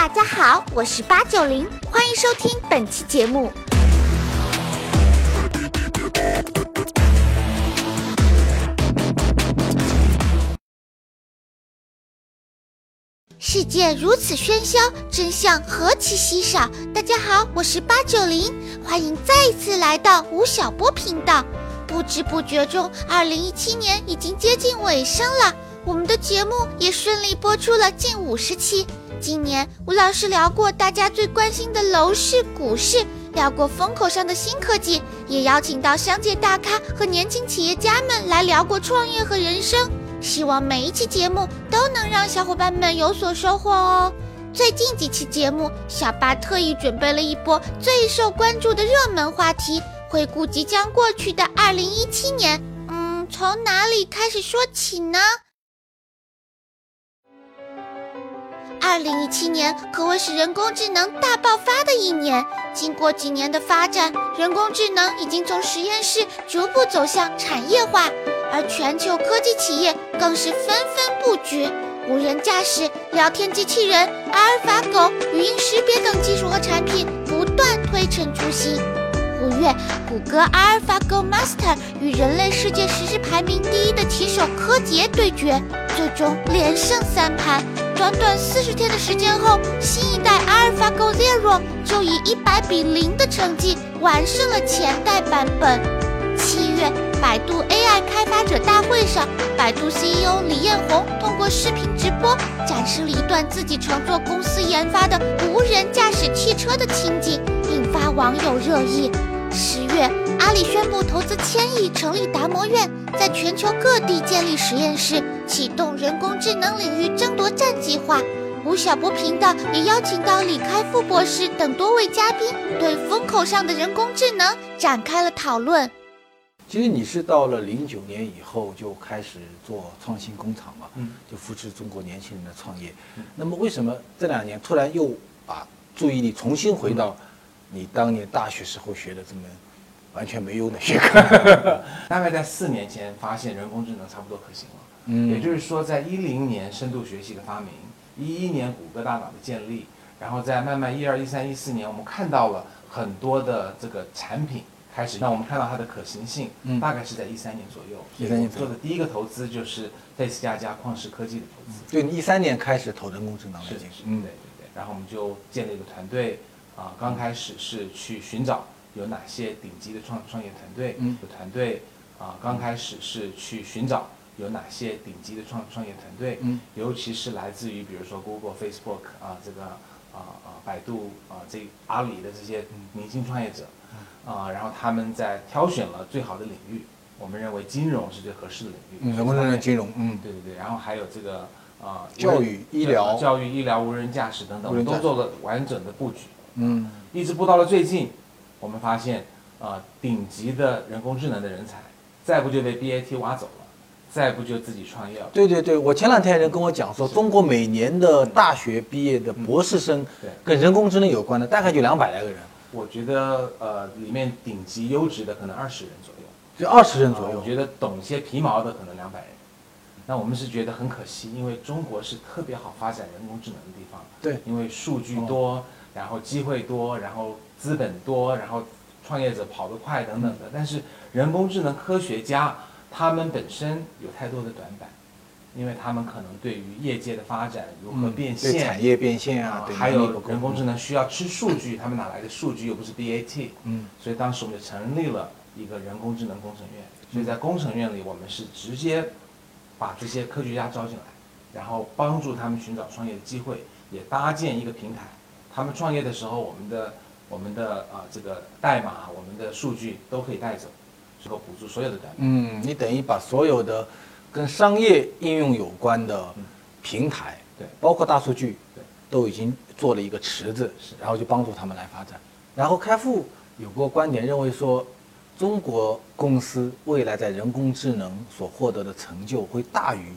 大家好，我是八九零，欢迎收听本期节目。世界如此喧嚣，真相何其稀少。大家好，我是八九零，欢迎再一次来到吴晓波频道。不知不觉中，二零一七年已经接近尾声了，我们的节目也顺利播出了近五十期。今年，吴老师聊过大家最关心的楼市、股市，聊过风口上的新科技，也邀请到商界大咖和年轻企业家们来聊过创业和人生。希望每一期节目都能让小伙伴们有所收获哦。最近几期节目，小八特意准备了一波最受关注的热门话题，回顾即将过去的二零一七年。嗯，从哪里开始说起呢？二零一七年可谓是人工智能大爆发的一年。经过几年的发展，人工智能已经从实验室逐步走向产业化，而全球科技企业更是纷纷布局。无人驾驶、聊天机器人、阿尔法狗、语音识别等技术和产品不断推陈出新。五月，谷歌阿尔法狗 Master 与人类世界实时排名第一的棋手柯洁对决，最终连胜三盘。短短四十天的时间后，新一代阿尔法狗 Zero 就以一百比零的成绩完胜了前代版本。七月，百度 AI 开发者大会上，百度 CEO 李彦宏通过视频直播展示了一段自己乘坐公司研发的无人驾驶汽车的情景，引发网友热议。十月，阿里宣布投资千亿成立达摩院，在全球各地建立实验室，启动人工智能领域争夺战计划。吴晓波频道也邀请到李开复博士等多位嘉宾，对风口上的人工智能展开了讨论。其实你是到了零九年以后就开始做创新工厂嘛，嗯，就扶持中国年轻人的创业。那么为什么这两年突然又把注意力重新回到？你当年大学时候学的这么完全没用的学科，大概在四年前发现人工智能差不多可行了。嗯，也就是说，在一零年深度学习的发明，一一年谷歌大脑的建立，然后在慢慢一二一三一四年，我们看到了很多的这个产品开始，那我们看到它的可行性，嗯，大概是在一三年左右。一三年做的第一个投资就是类似加加旷视科技的投资。对，你一三年开始投人工智能了，是是，嗯，对对对。然后我们就建立一个团队。啊，刚开始是去寻找有哪些顶级的创创业团队，嗯，有团队啊，刚开始是去寻找有哪些顶级的创创业团队，嗯，尤其是来自于比如说 Google、Facebook 啊，这个啊啊百度啊这阿里的这些明星创业者，啊，然后他们在挑选了最好的领域，我们认为金融是最合适的领域，嗯，人工智能金融，嗯，对对对，然后还有这个啊教育、医疗、教育、医疗、无人驾驶等等，我们都做了完整的布局。嗯，一直播到了最近，我们发现，啊，顶级的人工智能的人才，再不就被 BAT 挖走了，再不就自己创业了。对对对，我前两天人跟我讲说，中国每年的大学毕业的博士生，对，跟人工智能有关的大概就两百来个人。我觉得，呃，里面顶级优质的可能二十人左右，就二十人左右。我觉得懂一些皮毛的可能两百人。那我们是觉得很可惜，因为中国是特别好发展人工智能的地方。对，因为数据多。然后机会多，然后资本多，然后创业者跑得快等等的。但是人工智能科学家他们本身有太多的短板，因为他们可能对于业界的发展如何变现、产业变现啊，还有人工智能需要吃数据，他们哪来的数据？又不是 BAT。嗯。所以当时我们就成立了一个人工智能工程院。所以在工程院里，我们是直接把这些科学家招进来，然后帮助他们寻找创业的机会，也搭建一个平台。他们创业的时候，我们的我们的啊这个代码，我们的数据都可以带走，能够补助所有的代码。嗯，你等于把所有的跟商业应用有关的平台，对，包括大数据，对，都已经做了一个池子，然后就帮助他们来发展。然后开复有过观点认为说，中国公司未来在人工智能所获得的成就会大于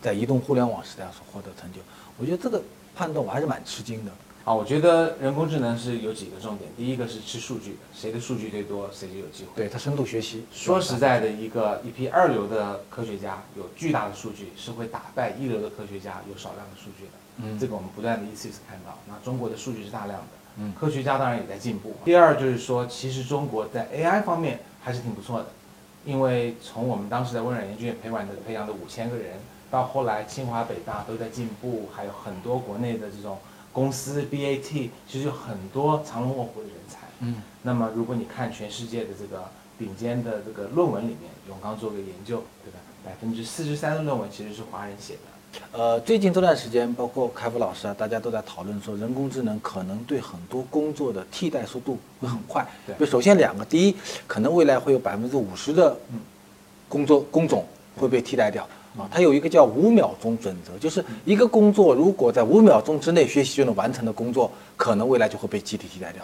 在移动互联网时代所获得成就。我觉得这个判断我还是蛮吃惊的。啊，我觉得人工智能是有几个重点。第一个是吃数据的，谁的数据最多，谁就有机会。对它深度学习。说实在的，一个一批二流的科学家有巨大的数据，是会打败一流的科学家有少量的数据的。嗯，这个我们不断的一次一次看到。那中国的数据是大量的，嗯，科学家当然也在进步。第二就是说，其实中国在 AI 方面还是挺不错的，因为从我们当时在微软研究院培养的培养的五千个人，到后来清华北大都在进步，还有很多国内的这种公司 BAT，其实有很多藏龙卧虎的人才。嗯，那么如果你看全世界的这个顶尖的这个论文里面，永刚做个研究，对吧？百分之四十三的论文其实是华人写的。呃，最近这段时间，包括开复老师啊，大家都在讨论说，人工智能可能对很多工作的替代速度会很快。对就首先两个，第一，可能未来会有百分之五十的工作工种会被替代掉啊。它有一个叫五秒钟准则，就是一个工作如果在五秒钟之内学习就能完成的工作，可能未来就会被集体替代掉。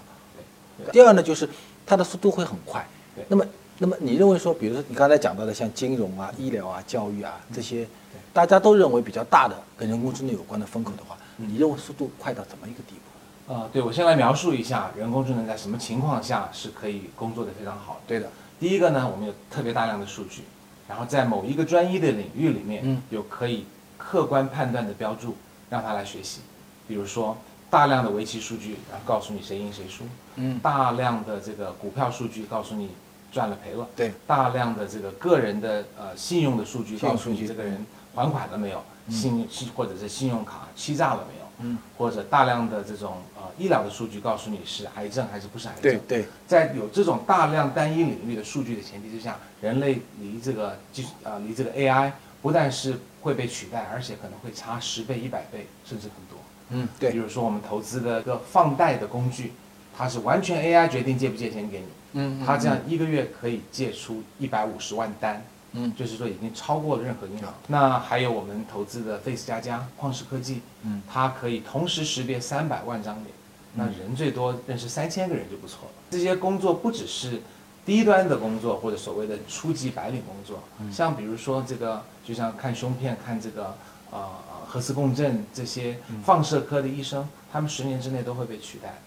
第二呢，就是它的速度会很快对。那么，那么你认为说，比如说你刚才讲到的像金融啊、医疗啊、教育啊这些，大家都认为比较大的跟人工智能有关的风口的话，你认为速度快到怎么一个地步？呃，对，我先来描述一下人工智能在什么情况下是可以工作的非常好。对的，第一个呢，我们有特别大量的数据，然后在某一个专一的领域里面，嗯。有可以客观判断的标注，让他来学习。比如说，大量的围棋数据，然后告诉你谁赢谁输；嗯，大量的这个股票数据，告诉你赚了赔了；对，大量的这个个人的呃信用的数据，告诉你这个人还款了没有，信信或者是信用卡欺诈了没有，嗯，或者大量的这种呃医疗的数据，告诉你是癌症还是不是癌症。对对，在有这种大量单一领域的数据的前提之下，人类离这个技术啊、离这个 AI 不但是会被取代，而且可能会差十倍、一百倍，甚至很多。嗯对，比如说我们投资的一个放贷的工具，它是完全 AI 决定借不借钱给你，嗯它这样一个月可以借出一百五十万单，嗯。就是说已经超过了任何银行。那还有我们投资的 Face 加加、旷视科技，嗯，它可以同时识别三百万张脸，那人最多认识三千个人就不错了。这些工作不只是低端的工作或者所谓的初级白领工作，像比如说这个，就像看胸片、看这个呃呃核磁共振这些放射科的医生，他们十年之内都会被取代。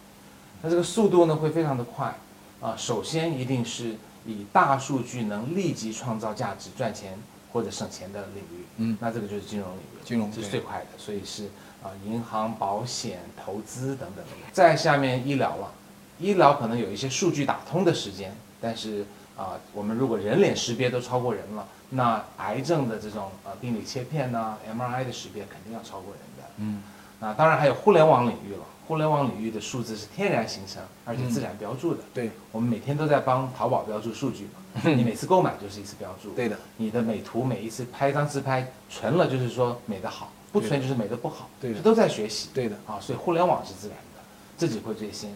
那这个速度呢会非常的快。啊、首先一定是以大数据能立即创造价值、赚钱或者省钱的领域，嗯那这个就是金融领域金融是最快的，所以是啊、银行、保险、投资等等。再下面医疗了，医疗可能有一些数据打通的时间，但是啊、我们如果人脸识别都超过人了，那癌症的这种呃病理切片呐、MRI 的识别肯定要超过人的。嗯，那当然还有互联网领域了，互联网领域的数字是天然形成而且自然标注的。对我们每天都在帮淘宝标注数据嘛，你每次购买就是一次标注。对的，你的美图每一次拍一张自拍，存了就是说美的好，不存就是美的不好，对的这都在学习。对的，啊，所以互联网是自然的，自己会最先。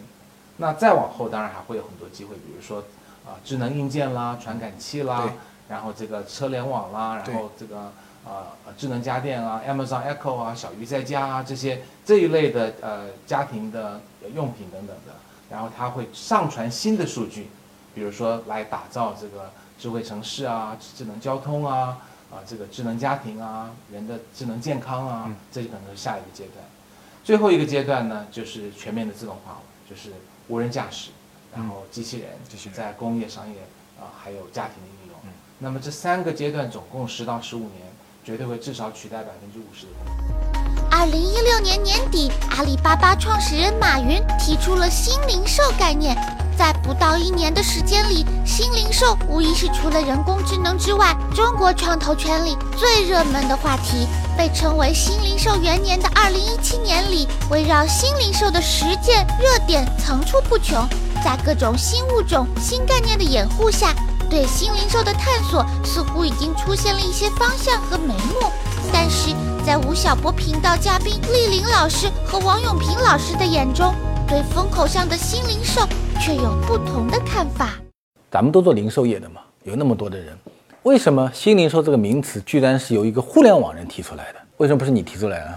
那再往后当然还会有很多机会，比如说啊、智能硬件啦、传感器啦，然后这个车联网啦，然后这个呃呃智能家电啊，Amazon Echo 啊、小鱼在家啊这些这一类的呃家庭的用品等等的，然后它会上传新的数据，比如说来打造这个智慧城市啊、智能交通啊、啊这个智能家庭啊、人的智能健康啊，嗯这就可能是下一个阶段。最后一个阶段呢，就是全面的自动化了，就是无人驾驶，然后机器人，机器人在工业、商业啊、还有家庭的应用。嗯那么这三个阶段总共十到十五年，绝对会至少取代百分之五十的工作。二零一六年年底，阿里巴巴创始人马云提出了新零售概念。在不到一年的时间里，新零售无疑是除了人工智能之外，中国创投圈里最热门的话题。被称为新零售元年的二零一七年里，围绕新零售的实践热点层出不穷。在各种新物种、新概念的掩护下，对新零售的探索似乎已经出现了一些方向和眉目。但是在吴晓波频道嘉宾丽玲老师和王永平老师的眼中，对风口上的新零售却有不同的看法。咱们都做零售业的嘛，有那么多的人，为什么新零售这个名词居然是由一个互联网人提出来的？为什么不是你提出来呢？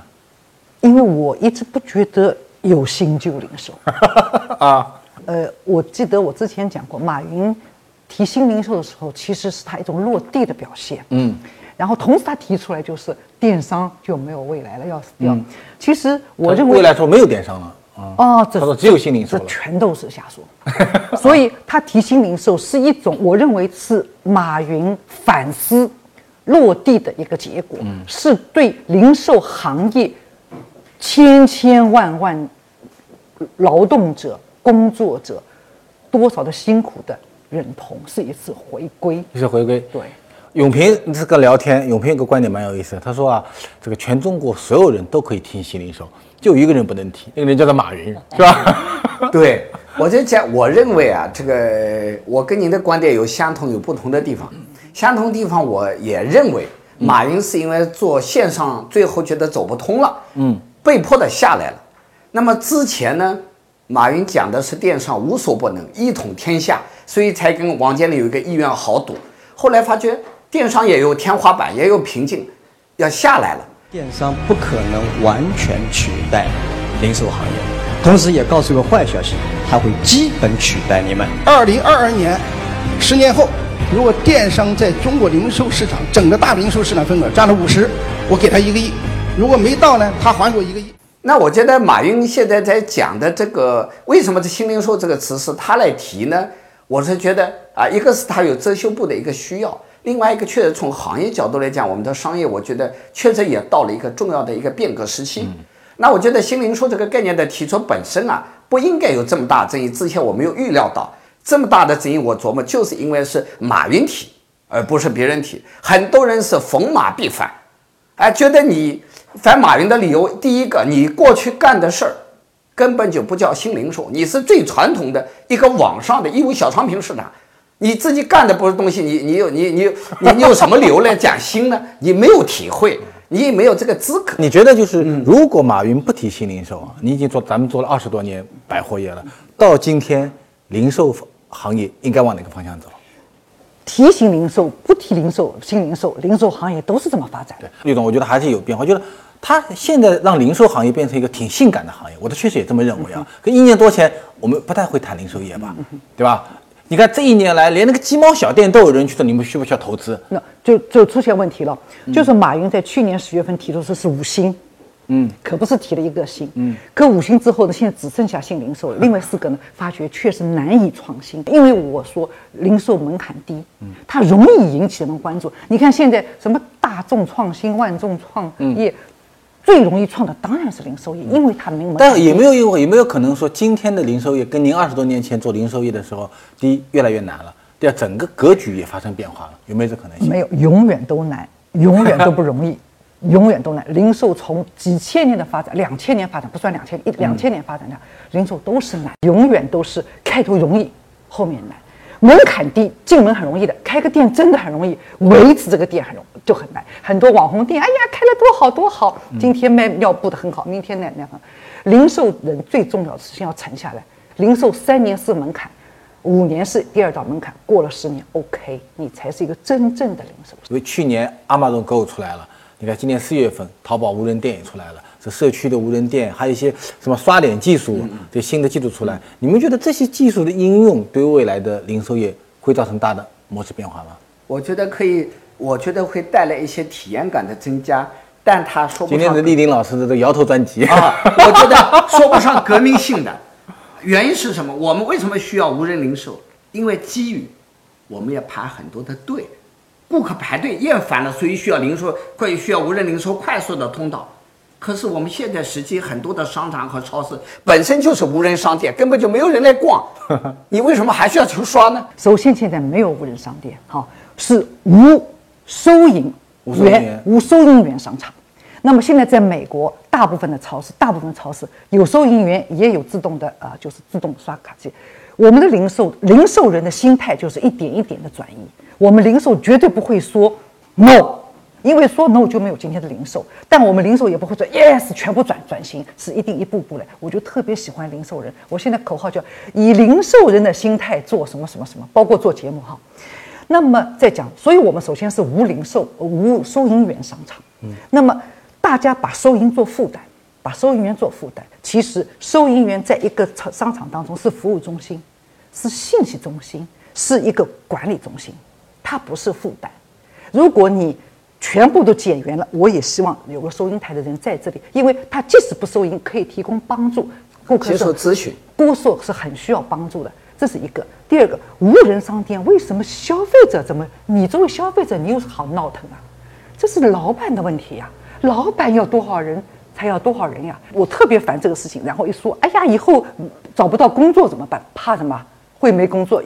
因为我一直不觉得有新旧零售。啊，呃，我记得我之前讲过，马云提新零售的时候，其实是他一种落地的表现。嗯，然后同时他提出来就是电商就没有未来了，要死掉。嗯其实我认为未来说没有电商了啊，哦，这他说只有新零售这。全都是瞎说。所以他提新零售是一种，我认为是马云反思落地的一个结果，嗯是对零售行业千千万万劳动者、工作者，多少的辛苦的认同，是一次回归。一次回归。对，永平这个聊天，永平有个观点蛮有意思的，他说啊，这个全中国所有人都可以听新零售，就一个人不能听，那个人叫做马云，是吧？对，我就讲，我认为啊，这个我跟您的观点有相同有不同的地方。相同地方，我也认为马云是因为做线上，最后觉得走不通了，嗯，被迫的下来了。那么之前呢，马云讲的是电商无所不能，一统天下，所以才跟王健林有一个意愿豪赌。后来发觉电商也有天花板，也有瓶颈，要下来了。电商不可能完全取代零售行业，同时也告诉个坏消息，它会基本取代你们。二零二二年，十年后，如果电商在中国零售市场整个大零售市场份额占了五十，我给他一个亿；如果没到呢，他还给我一个亿。那我觉得马云现在在讲的这个，为什么这新零售这个词是他来提呢？我是觉得啊，一个是他有遮羞布的一个需要，另外一个确实从行业角度来讲，我们的商业我觉得确实也到了一个重要的一个变革时期。那我觉得新零售这个概念的提出本身啊，不应该有这么大争议。之前我没有预料到这么大的争议，我琢磨就是因为是马云提，而不是别人提。很多人是逢马必反，哎，觉得你反马云的理由，第一个，你过去干的事儿根本就不叫新零售，你是最传统的一个网上的义乌小商品市场，你自己干的不是东西，你你有你你你你有什么理由来讲新呢？你没有体会，你也没有这个资格。你觉得就是，如果马云不提新零售啊，你已经做咱们做了二十多年百货业了，到今天零售行业应该往哪个方向走？提醒零售，不提零售，新零售，零售行业都是这么发展的。对，李总，我觉得还是有变化。我觉得他现在让零售行业变成一个挺性感的行业，我的确实也这么认为啊。可一年多前，我们不太会谈零售业吧，对吧？你看这一年来，连那个鸡毛小店都有人去说你们需不需要投资？那就就出现问题了，就是马云在去年十月份提出的是五星，嗯，可不是提了一个新，嗯，可五星之后呢，现在只剩下新零售了，另外四个呢，发觉确实难以创新，因为我说零售门槛低，嗯，它容易引起人们关注。你看现在什么大众创新、万众创业，最容易创的当然是零售业，因为它没门槛。但也没有因为也没有可能说今天的零售业跟您二十多年前做零售业的时候，第一越来越难了，第二整个格局也发生变化了，有没有这可能性？没有，永远都难，永远都不容易，永远都难。零售从几千年的发展，两千年发展不算两千一两千年发展的，零售都是难，永远都是开头容易，后面难。门槛低，进门很容易的，开个店真的很容易，维持这个店很容就很难。很多网红店，哎呀，开了多好多好，今天卖尿布的很好，明天那那很。零售人最重要的事情要沉下来，零售三年是门槛，五年是第二道门槛，过了十年，OK，你才是一个真正的零售。因为去年阿玛总 Go 出来了，你看今年四月份淘宝无人店也出来了，这社区的无人店，还有一些什么刷脸技术，这新的技术出来，你们觉得这些技术的应用对未来的零售业会造成大的模式变化吗？我觉得可以，我觉得会带来一些体验感的增加，但他说不今天上的丽玲老师的这个摇头专辑啊，我觉得说不上革命性的。原因是什么？我们为什么需要无人零售？因为基于我们要排很多的队，顾客排队厌烦了，所以需要零售，或者需要无人零售快速的通道。可是我们现在实际很多的商场和超市本身就是无人商店，根本就没有人来逛，你为什么还需要去刷呢？首先，现在没有无人商店，哈，是无收银员员、无收银员商场。那么现在在美国，大部分的超市，大部分超市有收银员，也有自动的啊、呃就是自动刷卡机。我们的零售零售人的心态就是一点一点的转移。我们零售绝对不会说 no，因为说 no 就没有今天的零售。但我们零售也不会说 yes，全部转转型，是一定一步步来。我就特别喜欢零售人。我现在口号叫以零售人的心态做什么什么什么，包括做节目哈。那么再讲，所以我们首先是无零售、无收银员商场。嗯，那么大家把收银做负担，把收银员做负担。其实收银员在一个商商场当中是服务中心，是信息中心，是一个管理中心，它不是负担。如果你全部都减员了，我也希望有个收银台的人在这里，因为他即使不收银，可以提供帮助。顾客接受咨询，顾客是很需要帮助的，这是一个。第二个，无人商店为什么消费者怎么？你作为消费者，你有什么好闹腾啊？这是老板的问题呀、老板要多少人才要多少人呀？我特别烦这个事情。然后一说，哎呀，以后找不到工作怎么办？怕什么？会没工作？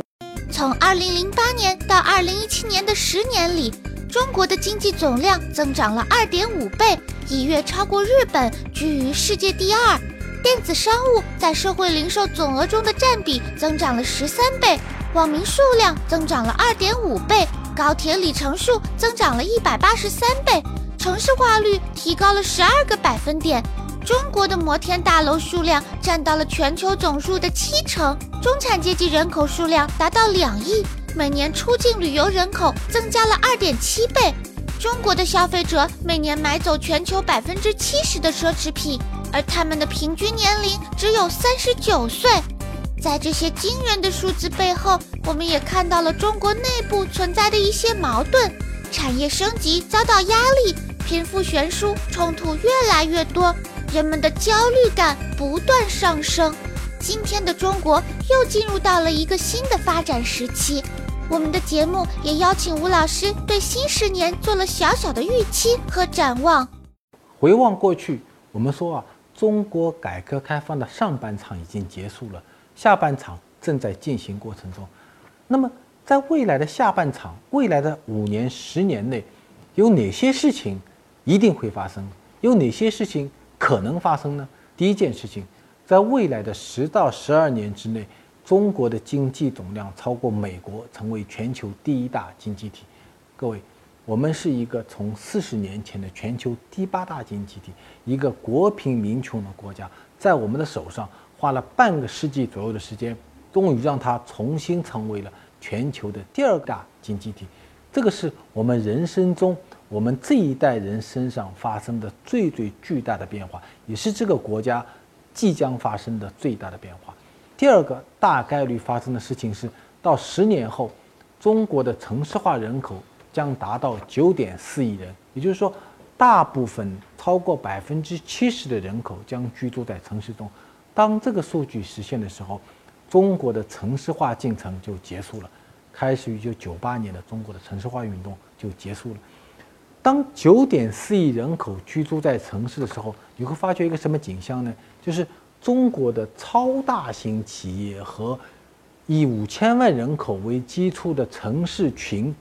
从2008年到2017年的十年里，中国的经济总量增长了2.5倍，一跃超过日本，居于世界第二。电子商务在社会零售总额中的占比增长了13倍，网民数量增长了2.5倍，高铁里程数增长了183倍。城市化率提高了十二个百分点，中国的摩天大楼数量占到了全球总数的七成，中产阶级人口数量达到两亿，每年出境旅游人口增加了二点七倍。中国的消费者每年买走全球百分之七十的奢侈品，而他们的平均年龄只有三十九岁。在这些惊人的数字背后，我们也看到了中国内部存在的一些矛盾，产业升级遭到压力。贫富悬殊，冲突越来越多，人们的焦虑感不断上升。今天的中国又进入到了一个新的发展时期。我们的节目也邀请吴老师对新十年做了小小的预期和展望。回望过去，我们说啊，中国改革开放的上半场已经结束了，下半场正在进行过程中。那么，在未来的下半场，未来的五年、十年内，有哪些事情？一定会发生，有哪些事情可能发生呢？第一件事情，在未来的十到十二年之内，中国的经济总量超过美国，成为全球第一大经济体。各位，我们是一个从四十年前的全球第八大经济体，一个国贫民穷的国家，在我们的手上花了半个世纪左右的时间，终于让它重新成为了全球的第二大经济体。这个是我们人生中。我们这一代人身上发生的最最巨大的变化，也是这个国家即将发生的最大的变化。第二个大概率发生的事情是，到十年后，中国的城市化人口将达到九点四亿人，也就是说，大部分超过百分之七十的人口将居住在城市中。当这个数据实现的时候，中国的城市化进程就结束了，开始于一九九八年的中国的城市化运动就结束了。当九点四亿人口居住在城市的时候，你会发觉一个什么景象呢？就是中国的超大型企业和以五千万人口为基础的城市群，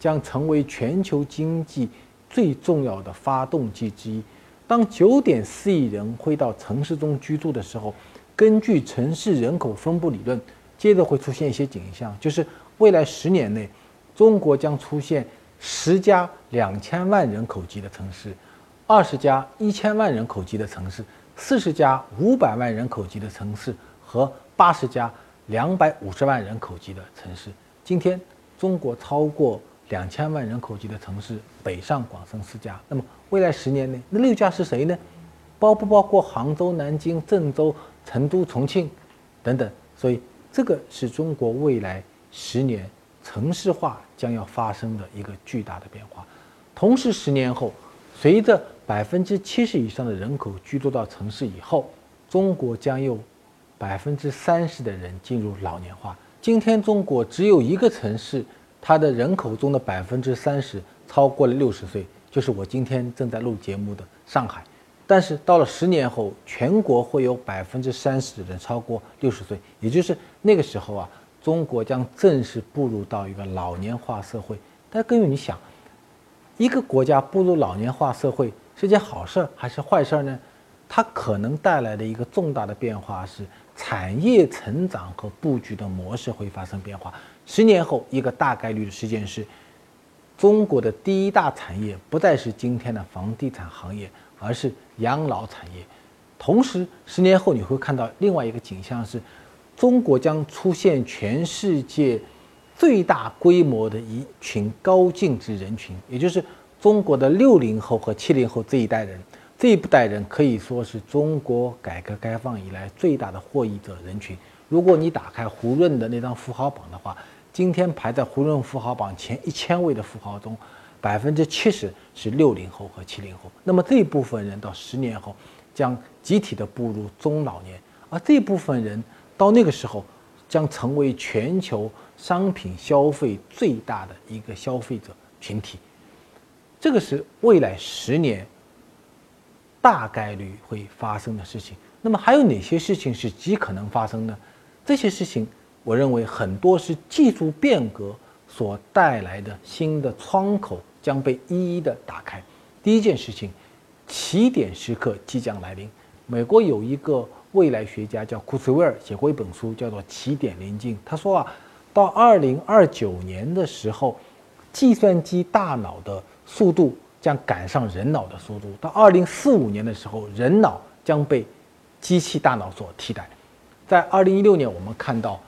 将成为全球经济最重要的发动机之一。当九点四亿人会到城市中居住的时候，根据城市人口分布理论，接着会出现一些景象，就是未来十年内，中国将出现。十家两千万人口级的城市，二十家一千万人口级的城市，四十家五百万人口级的城市和八十家两百五十万人口级的城市。今天，中国超过两千万人口级的城市，北上广深四家。那么，未来十年内，那六家是谁呢？包不包括杭州、南京、郑州、成都、重庆等等？所以，这个是中国未来十年。城市化将要发生的一个巨大的变化，同时十年后，随着百分之七十以上的人口居住到城市以后，中国将有百分之三十的人进入老年化。今天中国只有一个城市，它的人口中的百分之三十超过了六十岁，就是我今天正在录节目的上海。但是到了十年后，全国会有百分之三十的人超过六十岁，也就是那个时候啊。中国将正式步入到一个老年化社会，但各位，你想，一个国家步入老年化社会是件好事还是坏事呢？它可能带来的一个重大的变化是产业成长和布局的模式会发生变化。十年后，一个大概率的事件是，中国的第一大产业不再是今天的房地产行业，而是养老产业。同时，十年后你会看到另外一个景象是。中国将出现全世界最大规模的一群高净值人群，也就是中国的六零后和七零后这一代人。这一代人可以说是中国改革开放以来最大的获益者人群。如果你打开胡润的那张富豪榜的话，今天排在胡润富豪榜前一千位的富豪中，百分之七十是六零后和七零后。那么这部分人到十年后将集体的步入中老年，而这部分人。到那个时候，将成为全球商品消费最大的一个消费者群体。这个是未来十年大概率会发生的事情。那么还有哪些事情是极可能发生呢？这些事情，我认为很多是技术变革所带来的新的窗口将被一一的打开。第一件事情，起点时刻即将来临。美国有一个未来学家叫库茨威尔，写过一本书叫做《起点临近》。他说啊，到二零二九年的时候，计算机大脑的速度将赶上人脑的速度；到二零四五年的时候，人脑将被机器大脑所替代。在二零一六年，我们看到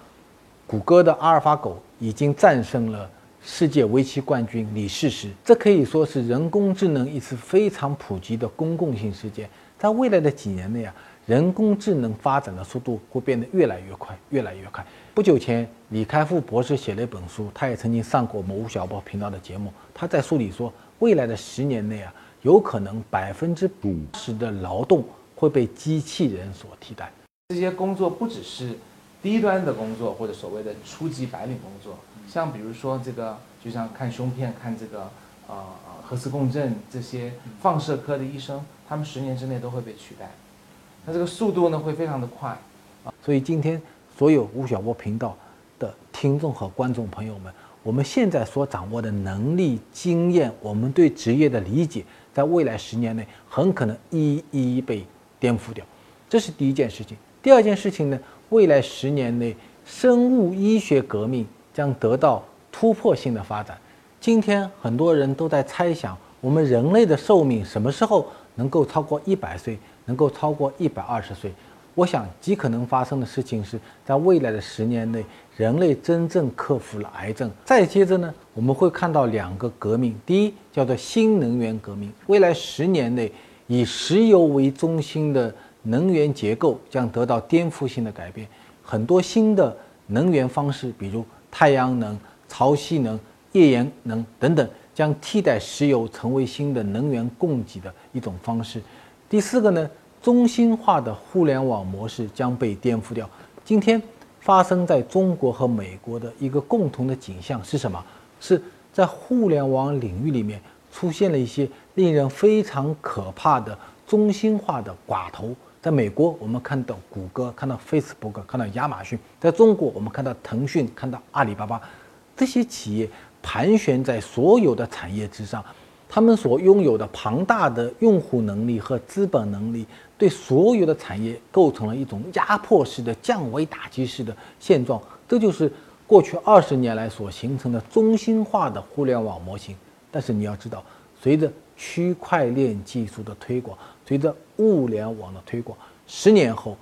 谷歌的阿尔法狗已经战胜了。世界围棋冠军李世石，这可以说是人工智能一次非常普及的公共性事件。在未来的几年内啊，人工智能发展的速度会变得越来越快，越来越快。不久前，李开复博士写了一本书，他也曾经上过某小报频道的节目。他在书里说，未来的十年内啊，有可能百分之五十的劳动会被机器人所替代。这些工作不只是低端的工作，或者所谓的初级白领工作。像比如说这个，就像看胸片、看这个，呃核磁共振这些放射科的医生，他们十年之内都会被取代。那这个速度呢会非常的快，啊，所以今天所有吴晓波频道的听众和观众朋友们，我们现在所掌握的能力、经验，我们对职业的理解，在未来十年内很可能一一被颠覆掉。这是第一件事情。第二件事情呢，未来十年内生物医学革命。将得到突破性的发展。今天很多人都在猜想，我们人类的寿命什么时候能够超过一百岁，能够超过一百二十岁？我想极可能发生的事情是在未来的十年内，人类真正克服了癌症。再接着呢，我们会看到两个革命：第一，叫做新能源革命。未来十年内，以石油为中心的能源结构将得到颠覆性的改变，很多新的能源方式，比如。太阳能、潮汐能、页岩能等等，将替代石油成为新的能源供给的一种方式。第四个呢，中心化的互联网模式将被颠覆掉。今天发生在中国和美国的一个共同的景象是什么？是在互联网领域里面出现了一些令人非常可怕的中心化的寡头。在美国，我们看到谷歌，看到 Facebook，看到亚马逊；在中国，我们看到腾讯，看到阿里巴巴，这些企业盘旋在所有的产业之上，他们所拥有的庞大的用户能力和资本能力，对所有的产业构成了一种压迫式的、降维打击式的现状。这就是过去二十年来所形成的中心化的互联网模型。但是你要知道，随着区块链技术的推广，随着物联网的推广，十年后，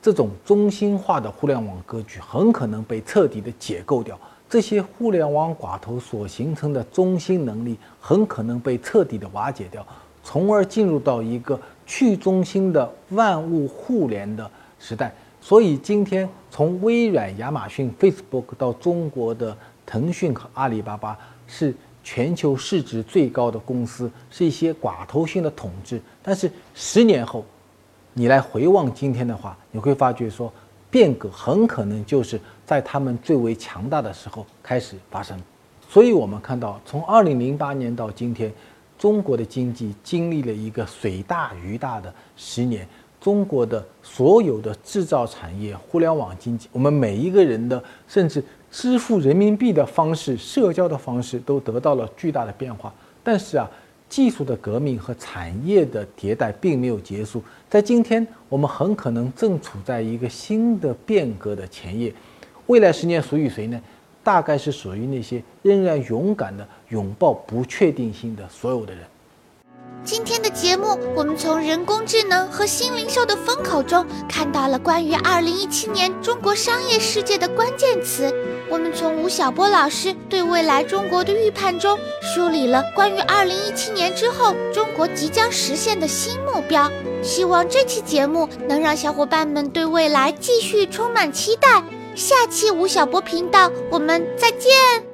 这种中心化的互联网格局很可能被彻底的解构掉。这些互联网寡头所形成的中心能力很可能被彻底的瓦解掉，从而进入到一个去中心的万物互联的时代。所以，今天从微软、亚马逊、Facebook 到中国的腾讯和阿里巴巴是。全球市值最高的公司是一些寡头性的统治，但是十年后，你来回望今天的话，你会发觉说，变革很可能就是在他们最为强大的时候开始发生。所以，我们看到从二零零八年到今天，中国的经济经历了一个水大鱼大的十年。中国的所有的制造产业、互联网经济，我们每一个人的甚至。支付人民币的方式、社交的方式都得到了巨大的变化，但是啊，技术的革命和产业的迭代并没有结束。在今天，我们很可能正处在一个新的变革的前夜。未来十年属于谁呢？大概是属于那些仍然勇敢的拥抱不确定性的所有的人。今天的节目，我们从人工智能和新零售的风口中看到了关于2017年中国商业世界的关键词。我们从吴晓波老师对未来中国的预判中梳理了关于二零一七年之后中国即将实现的新目标。希望这期节目能让小伙伴们对未来继续充满期待。下期吴晓波频道，我们再见。